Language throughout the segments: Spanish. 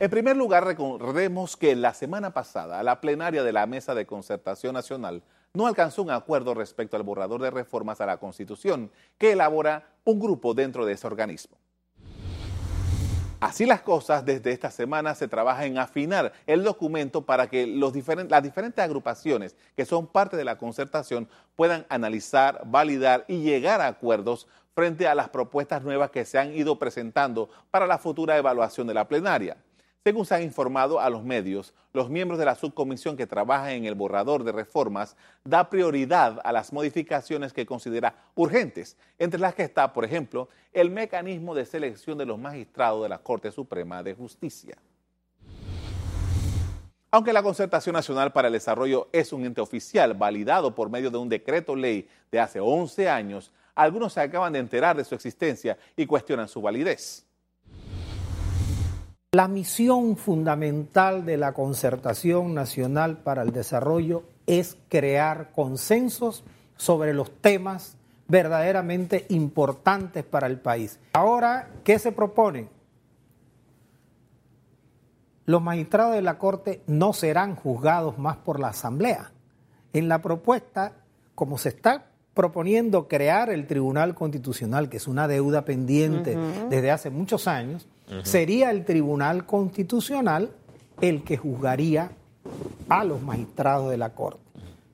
En primer lugar, recordemos que la semana pasada la plenaria de la Mesa de Concertación Nacional no alcanzó un acuerdo respecto al borrador de reformas a la Constitución que elabora un grupo dentro de ese organismo. Así las cosas, desde esta semana se trabaja en afinar el documento para que las diferentes agrupaciones que son parte de la concertación puedan analizar, validar y llegar a acuerdos frente a las propuestas nuevas que se han ido presentando para la futura evaluación de la plenaria. Según se ha informado a los medios, los miembros de la subcomisión que trabaja en el borrador de reformas da prioridad a las modificaciones que considera urgentes, entre las que está, por ejemplo, el mecanismo de selección de los magistrados de la Corte Suprema de Justicia. Aunque la Concertación Nacional para el Desarrollo es un ente oficial validado por medio de un decreto ley de hace 11 años, algunos se acaban de enterar de su existencia y cuestionan su validez. La misión fundamental de la Concertación Nacional para el Desarrollo es crear consensos sobre los temas verdaderamente importantes para el país. Ahora, ¿qué se propone? Los magistrados de la Corte no serán juzgados más por la Asamblea. En la propuesta, como se está proponiendo crear el Tribunal Constitucional, que es una deuda pendiente desde hace muchos años, sería el Tribunal Constitucional el que juzgaría a los magistrados de la Corte.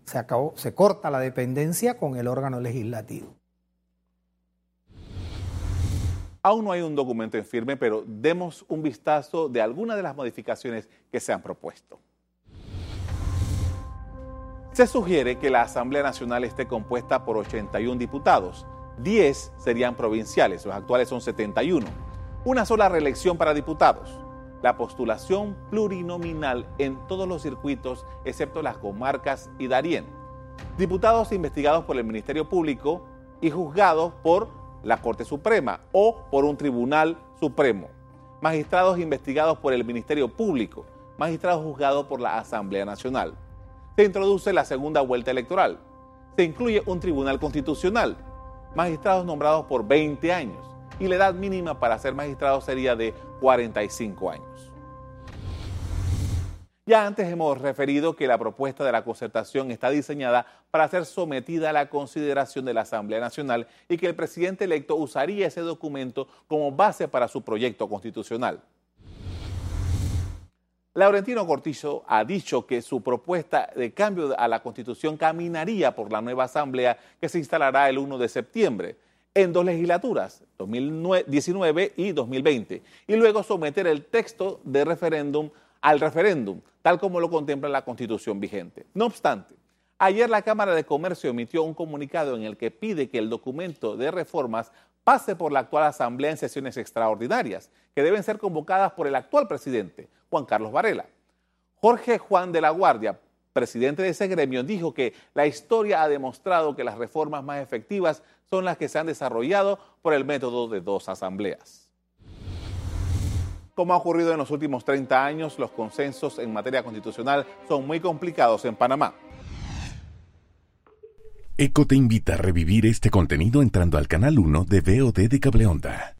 Se, acabó, se corta la dependencia con el órgano legislativo. Aún no hay un documento en firme, pero demos un vistazo de algunas de las modificaciones que se han propuesto. Se sugiere que la Asamblea Nacional esté compuesta por 81 diputados. 10 serían provinciales, los actuales son 71 una sola reelección para diputados, la postulación plurinominal en todos los circuitos excepto las comarcas y Darién, diputados investigados por el Ministerio Público y juzgados por la Corte Suprema o por un Tribunal Supremo, magistrados investigados por el Ministerio Público, magistrados juzgados por la Asamblea Nacional. Se introduce la segunda vuelta electoral. Se incluye un Tribunal Constitucional, magistrados nombrados por 20 años y la edad mínima para ser magistrado sería de 45 años. Ya antes hemos referido que la propuesta de la concertación está diseñada para ser sometida a la consideración de la Asamblea Nacional y que el presidente electo usaría ese documento como base para su proyecto constitucional. Laurentino Cortizo ha dicho que su propuesta de cambio a la Constitución caminaría por la nueva Asamblea que se instalará el 1 de septiembre en dos legislaturas, 2019 y 2020, y luego someter el texto de referéndum al referéndum, tal como lo contempla la constitución vigente. No obstante, ayer la Cámara de Comercio emitió un comunicado en el que pide que el documento de reformas pase por la actual Asamblea en sesiones extraordinarias, que deben ser convocadas por el actual presidente, Juan Carlos Varela. Jorge Juan de la Guardia, presidente de ese gremio, dijo que la historia ha demostrado que las reformas más efectivas son las que se han desarrollado por el método de dos asambleas. Como ha ocurrido en los últimos 30 años, los consensos en materia constitucional son muy complicados en Panamá. ECO te invita a revivir este contenido entrando al canal 1 de VOD de Cableonda.